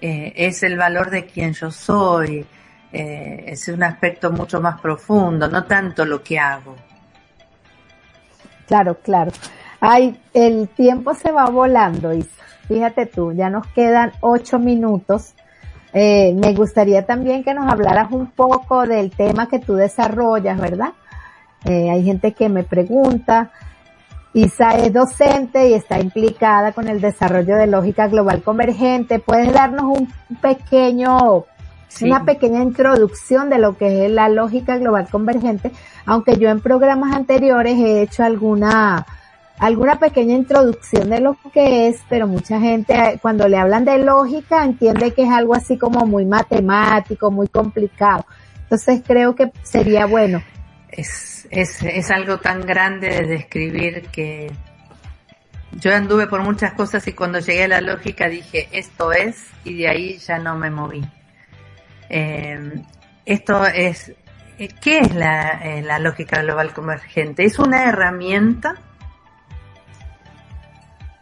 eh, es el valor de quien yo soy. Eh, es un aspecto mucho más profundo, no tanto lo que hago. Claro, claro. Ay, el tiempo se va volando, y Fíjate tú, ya nos quedan ocho minutos. Eh, me gustaría también que nos hablaras un poco del tema que tú desarrollas, ¿verdad? Eh, hay gente que me pregunta. Isa es docente y está implicada con el desarrollo de lógica global convergente. ¿Puedes darnos un pequeño, sí. una pequeña introducción de lo que es la lógica global convergente? Aunque yo en programas anteriores he hecho alguna, alguna pequeña introducción de lo que es, pero mucha gente cuando le hablan de lógica entiende que es algo así como muy matemático, muy complicado. Entonces creo que sería bueno. Es, es, es algo tan grande de describir que yo anduve por muchas cosas y cuando llegué a la lógica dije esto es y de ahí ya no me moví. Eh, esto es, ¿qué es la, eh, la lógica global convergente? Es una herramienta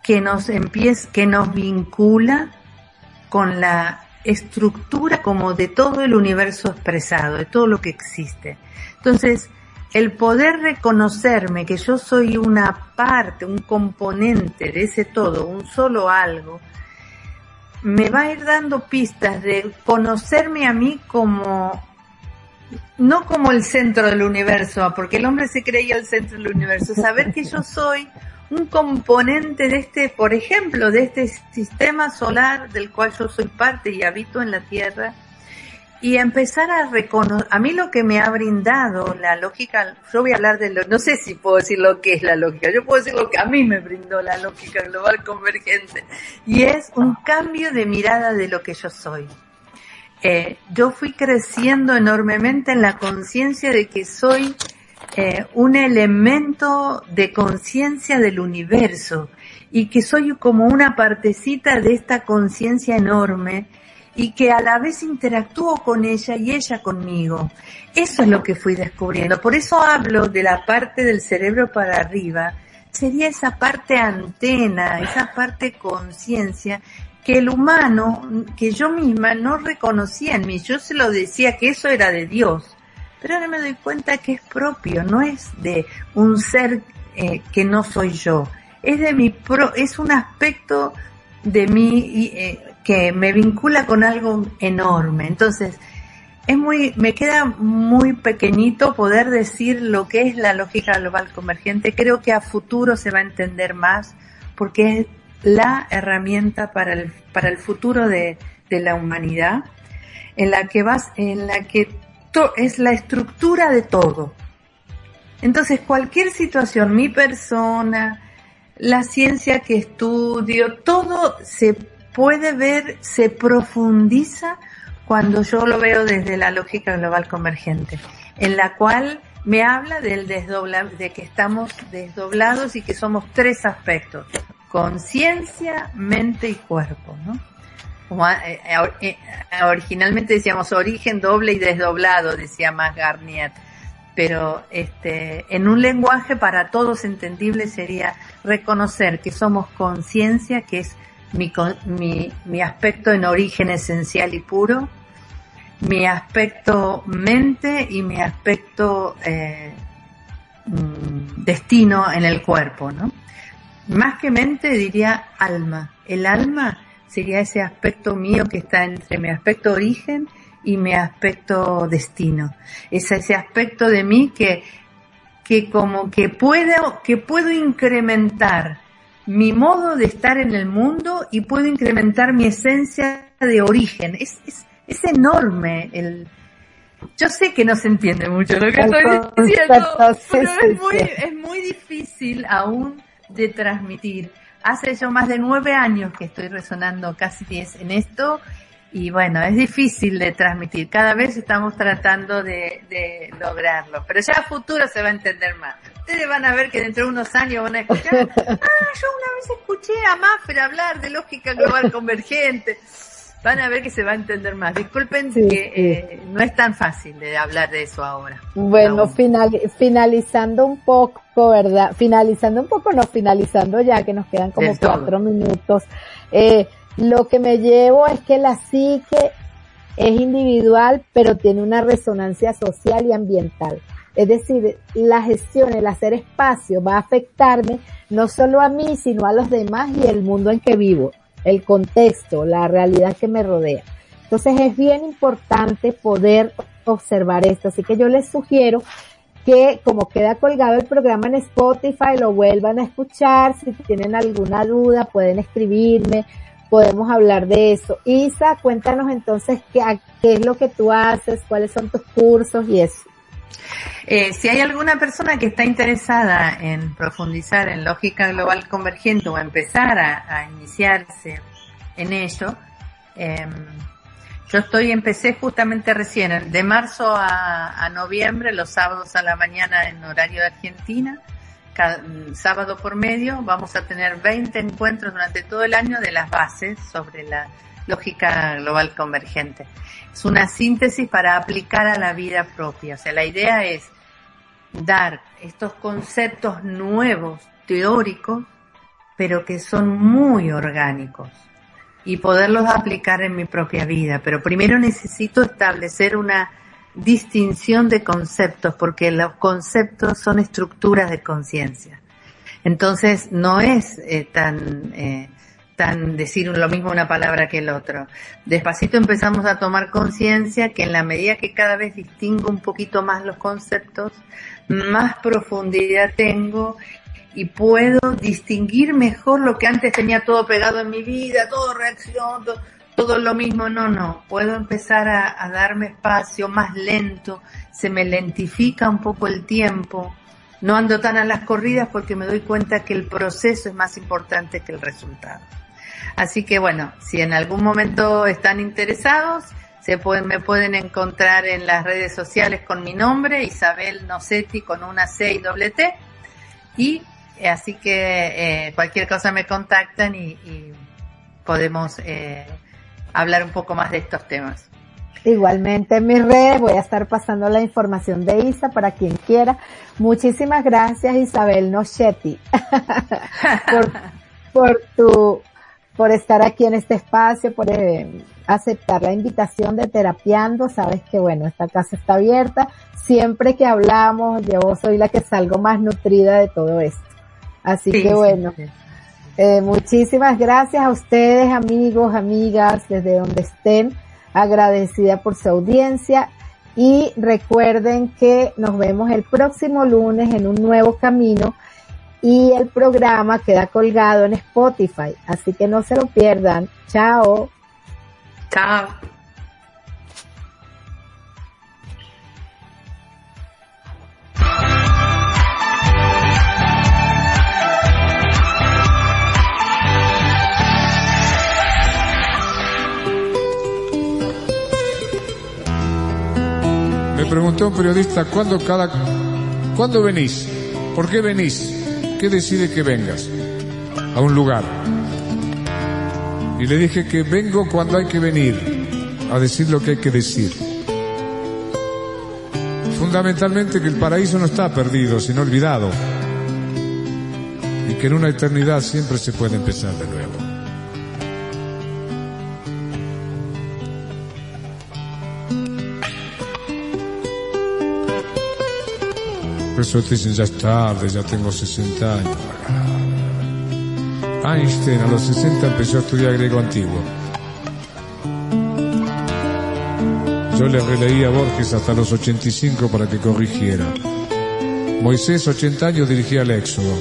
que nos empieza, que nos vincula con la estructura como de todo el universo expresado, de todo lo que existe. Entonces, el poder reconocerme que yo soy una parte, un componente de ese todo, un solo algo, me va a ir dando pistas de conocerme a mí como no como el centro del universo, porque el hombre se creía el centro del universo, saber que yo soy un componente de este, por ejemplo, de este sistema solar del cual yo soy parte y habito en la Tierra, y empezar a reconocer, a mí lo que me ha brindado la lógica, yo voy a hablar de lo, no sé si puedo decir lo que es la lógica, yo puedo decir lo que a mí me brindó la lógica global convergente, y es un cambio de mirada de lo que yo soy. Eh, yo fui creciendo enormemente en la conciencia de que soy un elemento de conciencia del universo y que soy como una partecita de esta conciencia enorme y que a la vez interactúo con ella y ella conmigo. Eso es lo que fui descubriendo. Por eso hablo de la parte del cerebro para arriba. Sería esa parte antena, esa parte conciencia que el humano, que yo misma no reconocía en mí. Yo se lo decía que eso era de Dios. Pero ahora me doy cuenta que es propio, no es de un ser eh, que no soy yo. Es de mi pro, es un aspecto de mí eh, que me vincula con algo enorme. Entonces, es muy, me queda muy pequeñito poder decir lo que es la lógica global convergente. Creo que a futuro se va a entender más porque es la herramienta para el, para el futuro de, de la humanidad en la que vas, en la que es la estructura de todo. Entonces, cualquier situación, mi persona, la ciencia que estudio, todo se puede ver, se profundiza cuando yo lo veo desde la lógica global convergente, en la cual me habla del desdobla, de que estamos desdoblados y que somos tres aspectos, conciencia, mente y cuerpo, ¿no? Originalmente decíamos origen doble y desdoblado, decía más Garnier pero este, en un lenguaje para todos entendible sería reconocer que somos conciencia, que es mi, mi, mi aspecto en origen esencial y puro, mi aspecto mente y mi aspecto eh, mm, destino en el cuerpo, ¿no? Más que mente diría alma. El alma sería ese aspecto mío que está entre mi aspecto origen y mi aspecto destino. Es ese aspecto de mí que, que como que puedo, que puedo incrementar mi modo de estar en el mundo y puedo incrementar mi esencia de origen. Es, es, es enorme el, yo sé que no se entiende mucho lo que estoy diciendo, pero es muy, es muy difícil aún de transmitir. Hace yo más de nueve años que estoy resonando casi diez en esto y bueno, es difícil de transmitir. Cada vez estamos tratando de, de, lograrlo, pero ya a futuro se va a entender más. Ustedes van a ver que dentro de unos años van a escuchar, (laughs) ah, yo una vez escuché a Maffer hablar de lógica global (laughs) convergente. Van a ver que se va a entender más. Disculpen que eh, no es tan fácil de hablar de eso ahora. Bueno, final, finalizando un poco, ¿verdad? Finalizando un poco, no, finalizando ya que nos quedan como cuatro minutos. Eh, lo que me llevo es que la psique es individual, pero tiene una resonancia social y ambiental. Es decir, la gestión, el hacer espacio va a afectarme no solo a mí, sino a los demás y el mundo en que vivo, el contexto, la realidad que me rodea. Entonces es bien importante poder observar esto. Así que yo les sugiero que como queda colgado el programa en Spotify, lo vuelvan a escuchar. Si tienen alguna duda, pueden escribirme podemos hablar de eso. Isa, cuéntanos entonces qué, qué es lo que tú haces, cuáles son tus cursos y eso. Eh, si hay alguna persona que está interesada en profundizar en lógica global convergente o empezar a, iniciarse en ello, eh, yo estoy, empecé justamente recién, de marzo a, noviembre, los sábados a la mañana en horario de Argentina, sábado por medio vamos a tener 20 encuentros durante todo el año de las bases sobre la lógica global convergente. Es una síntesis para aplicar a la vida propia. O sea, la idea es dar estos conceptos nuevos, teóricos, pero que son muy orgánicos y poderlos aplicar en mi propia vida. Pero primero necesito establecer una distinción de conceptos, porque los conceptos son estructuras de conciencia. Entonces, no es eh, tan, eh, tan decir lo mismo una palabra que el otro. Despacito empezamos a tomar conciencia que en la medida que cada vez distingo un poquito más los conceptos, más profundidad tengo y puedo distinguir mejor lo que antes tenía todo pegado en mi vida, todo reacción, todo lo mismo, no, no, puedo empezar a, a darme espacio más lento, se me lentifica un poco el tiempo, no ando tan a las corridas porque me doy cuenta que el proceso es más importante que el resultado. Así que bueno, si en algún momento están interesados, se pueden, me pueden encontrar en las redes sociales con mi nombre, Isabel Nocetti con una C y doble T. Y eh, así que eh, cualquier cosa me contactan y, podemos eh, hablar un poco más de estos temas. Igualmente en mis redes voy a estar pasando la información de Isa para quien quiera. Muchísimas gracias Isabel Nochetti (laughs) por tu, por estar aquí en este espacio, por eh, aceptar la invitación de Terapiando. Sabes que bueno, esta casa está abierta. Siempre que hablamos, yo soy la que salgo más nutrida de todo esto. Así Sí, que sí, bueno, sí. eh, muchísimas gracias a ustedes, amigos, amigas, desde donde estén, agradecida por su audiencia y recuerden que nos vemos el próximo lunes en un nuevo camino y el programa queda colgado en Spotify, así que no se lo pierdan. Chao. Chao. Me preguntó un periodista, ¿cuándo, cada, ¿cuándo venís? ¿Por qué venís? ¿Qué decide que vengas a un lugar? Y le dije que vengo cuando hay que venir, a decir lo que hay que decir. Fundamentalmente que el paraíso no está perdido, sino olvidado. Y que en una eternidad siempre se puede empezar de nuevo. Por eso dicen, ya es tarde, ya tengo 60 años. Einstein a los 60 empezó a estudiar griego antiguo. Yo le releí a Borges hasta los 85 para que corrigiera. Moisés, 80 años, dirigía el Éxodo.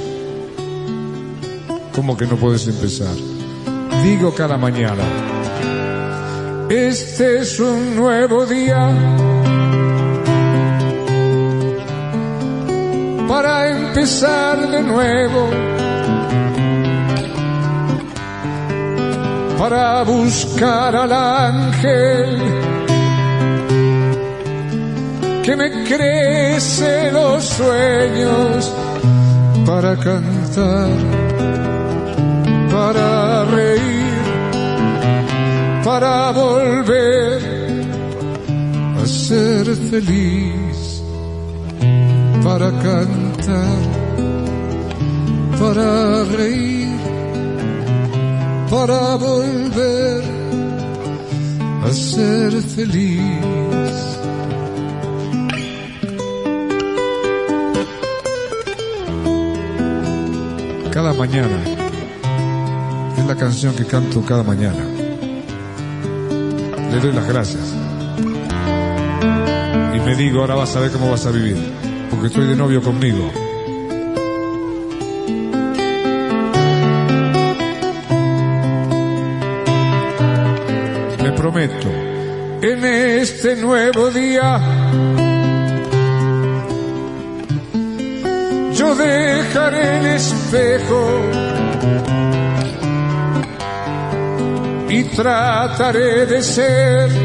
¿Cómo que no puedes empezar? Digo cada mañana, este es un nuevo día para empezar de nuevo, para buscar al ángel que me crece los sueños, para cantar, para reír, para volver a ser feliz para cantar, para reír, para volver a ser feliz. Cada mañana es la canción que canto cada mañana. Le doy las gracias. Y me digo, ahora vas a ver cómo vas a vivir porque estoy de novio conmigo. Le prometo, en este nuevo día, yo dejaré el espejo y trataré de ser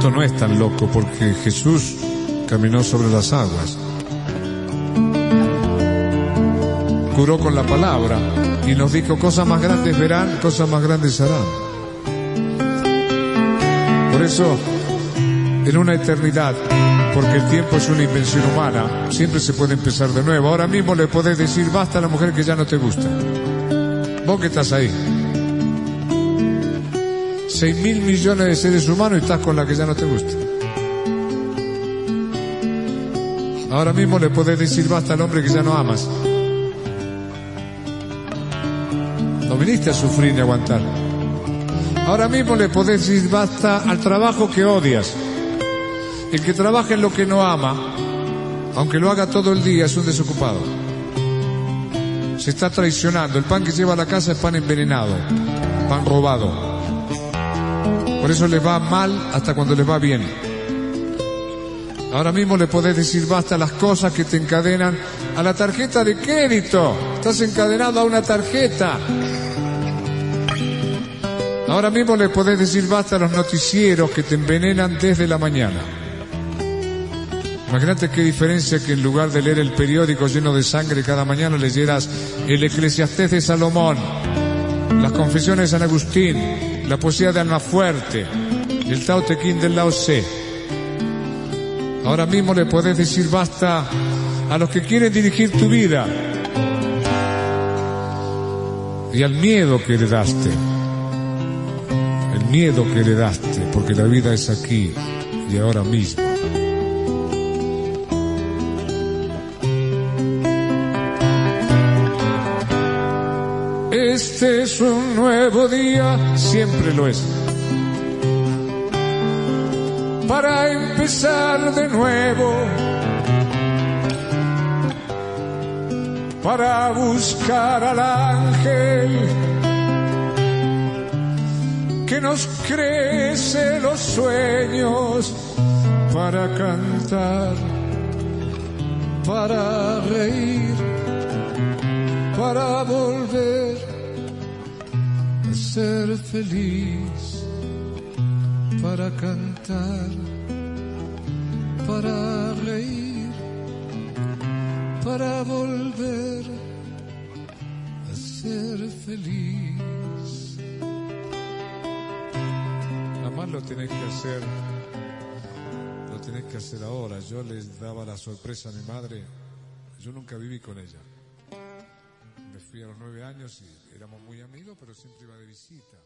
Esto no es tan loco porque Jesús caminó sobre las aguas. Curó con la palabra y nos dijo cosas más grandes verán, cosas más grandes harán. Por eso en una eternidad, porque el tiempo es una invención humana, siempre se puede empezar de nuevo. Ahora mismo le podés decir basta a la mujer que ya no te gusta. Vos que estás ahí. Seis mil millones de seres humanos y estás con la que ya no te gusta. Ahora mismo le podés decir basta al hombre que ya no amas. No viniste a sufrir ni aguantar. Ahora mismo le podés decir basta al trabajo que odias. El que trabaja en lo que no ama, aunque lo haga todo el día, es un desocupado. Se está traicionando. El pan que lleva a la casa es pan envenenado, pan robado. Por eso le va mal hasta cuando le va bien. Ahora mismo le podés decir basta las cosas que te encadenan a la tarjeta de crédito. Estás encadenado a una tarjeta. Ahora mismo le podés decir basta a los noticieros que te envenenan desde la mañana. Imagínate qué diferencia que en lugar de leer el periódico lleno de sangre cada mañana leyeras el Eclesiastés de Salomón, confesiones de San Agustín, la poesía de Almafuerte, el Tao Te Ching del Lao Tse. Ahora mismo le podés decir basta a los que quieren dirigir tu vida y al miedo que heredaste. El miedo que heredaste, porque la vida es aquí y ahora mismo. Este es un nuevo día, siempre lo es. Para empezar de nuevo, para buscar al ángel que nos crece los sueños, para cantar, para reír, para volver ser feliz, para cantar, para reír, para volver a ser feliz. Además lo tenés que hacer, lo tenés que hacer ahora. Yo les daba la sorpresa a mi madre, yo nunca viví con ella. Fui a los nueve años y éramos muy amigos, pero siempre iba de visita.